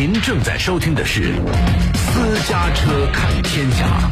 您正在收听的是《私家车看天下》。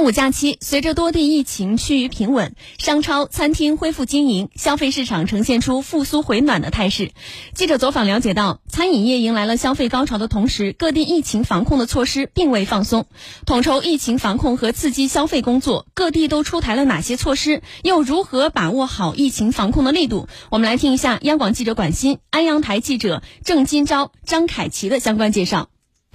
端午假期，随着多地疫情趋于平稳，商超、餐厅恢复经营，消费市场呈现出复苏回暖的态势。记者走访了解到，餐饮业迎来了消费高潮的同时，各地疫情防控的措施并未放松。统筹疫情防控和刺激消费工作，各地都出台了哪些措施？又如何把握好疫情防控的力度？我们来听一下央广记者管鑫、安阳台记者郑金钊、张凯琪的相关介绍。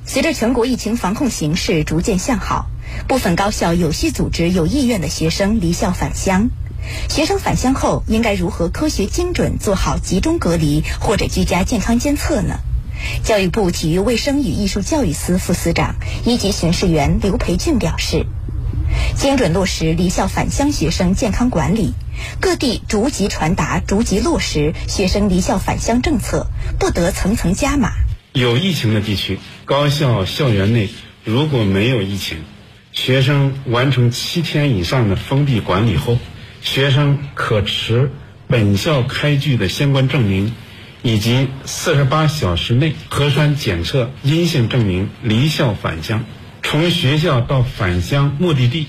随着全国疫情防控形势逐渐向好，部分高校有序组织有意愿的学生离校返乡。学生返乡后应该如何科学精准做好集中隔离或者居家健康监测呢？教育部体育卫生与艺术教育司副司长、一级巡视员刘培俊表示，精准落实离校返乡学生健康管理，各地逐级传达、逐级落实学生离校返乡政策，不得层层加码。有疫情的地区，高校校园内如果没有疫情，学生完成七天以上的封闭管理后，学生可持本校开具的相关证明，以及四十八小时内核酸检测阴性证明离校返乡。从学校到返乡目的地，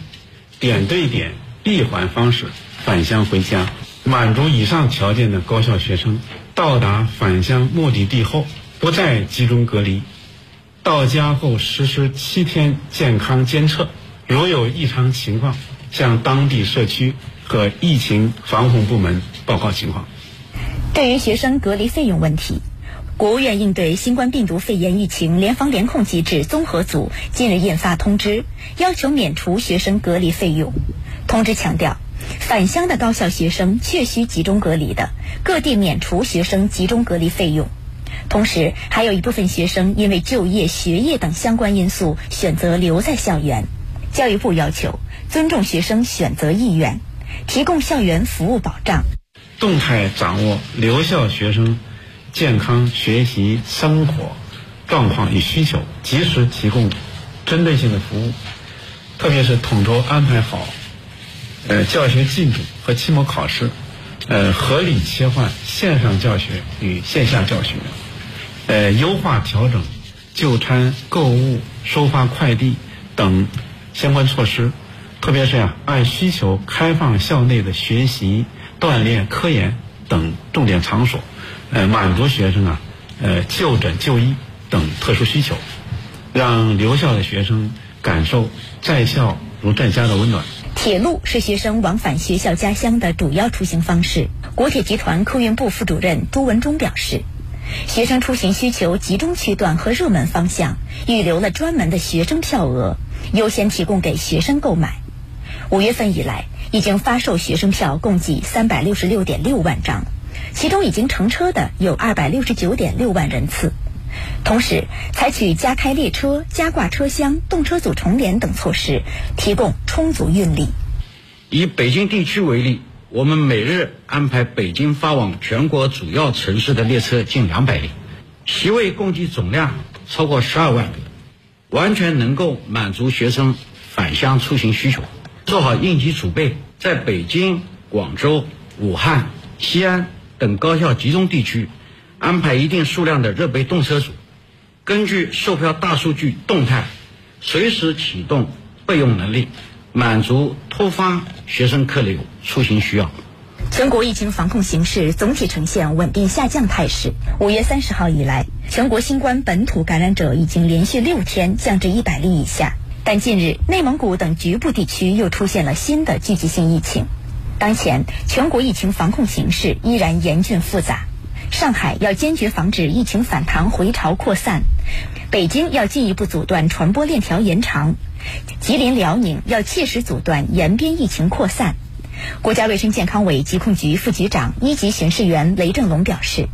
点对点闭环方式返乡回家。满足以上条件的高校学生，到达返乡目的地后。不再集中隔离，到家后实施七天健康监测，如有异常情况，向当地社区和疫情防控部门报告情况。对于学生隔离费用问题，国务院应对新冠病毒肺炎疫情联防联控机制综合组近日印发通知，要求免除学生隔离费用。通知强调，返乡的高校学生确需集中隔离的，各地免除学生集中隔离费用。同时，还有一部分学生因为就业、学业等相关因素选择留在校园。教育部要求尊重学生选择意愿，提供校园服务保障，动态掌握留校学生健康、学习、生活状况与需求，及时提供针对性的服务。特别是统筹安排好呃教学进度和期末考试，呃合理切换线上教学与线下教学。呃，优化调整就餐、购物、收发快递等相关措施，特别是呀，按需求开放校内的学习、锻炼、科研等重点场所，呃，满足学生啊，呃，就诊就医等特殊需求，让留校的学生感受在校如在家的温暖。铁路是学生往返学校家乡的主要出行方式。国铁集团客运部副主任朱文忠表示。学生出行需求集中区段和热门方向，预留了专门的学生票额，优先提供给学生购买。五月份以来，已经发售学生票共计三百六十六点六万张，其中已经乘车的有二百六十九点六万人次。同时，采取加开列车、加挂车厢、动车组重联等措施，提供充足运力。以北京地区为例。我们每日安排北京发往全国主要城市的列车近两百列，席位共计总量超过十二万个，完全能够满足学生返乡出行需求。做好应急储备，在北京、广州、武汉、西安等高校集中地区，安排一定数量的热备动车组，根据售票大数据动态，随时启动备用能力。满足突发学生客流出行需要。全国疫情防控形势总体呈现稳定下降态势。五月三十号以来，全国新冠本土感染者已经连续六天降至一百例以下。但近日，内蒙古等局部地区又出现了新的聚集性疫情。当前，全国疫情防控形势依然严峻复杂。上海要坚决防止疫情反弹回潮扩散，北京要进一步阻断传播链条延长。吉林、辽宁要切实阻断延边疫情扩散。国家卫生健康委疾控局副局长、一级巡视员雷正龙表示，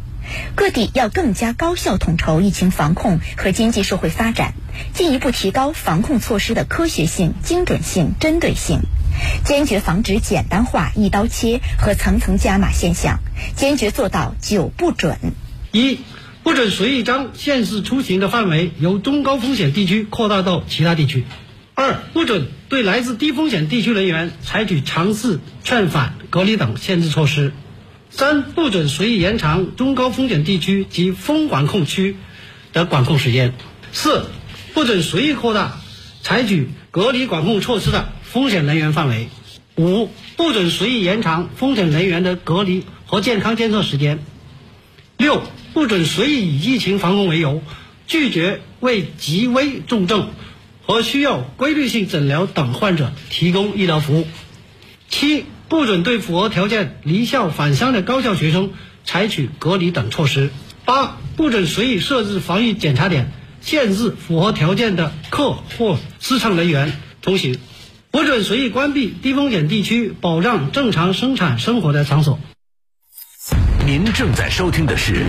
各地要更加高效统筹疫情防控和经济社会发展，进一步提高防控措施的科学性、精准性、针对性，坚决防止简单化、一刀切和层层加码现象，坚决做到九不准：一、不准随意将限制出行的范围由中高风险地区扩大到其他地区。二不准对来自低风险地区人员采取强制劝返、隔离等限制措施。三、不准随意延长中高风险地区及风管控区的管控时间。四、不准随意扩大采取隔离管控措施的风险人员范围。五、不准随意延长风险人员的隔离和健康监测时间。六、不准随意以疫情防控为由，拒绝为极危重症和需要规律性诊疗等患者提供医疗服务。七、不准对符合条件离校返乡的高校学生采取隔离等措施。八、不准随意设置防疫检查点，限制符合条件的客或司乘人员通行。不准随意关闭低风险地区保障正常生产生活的场所。您正在收听的是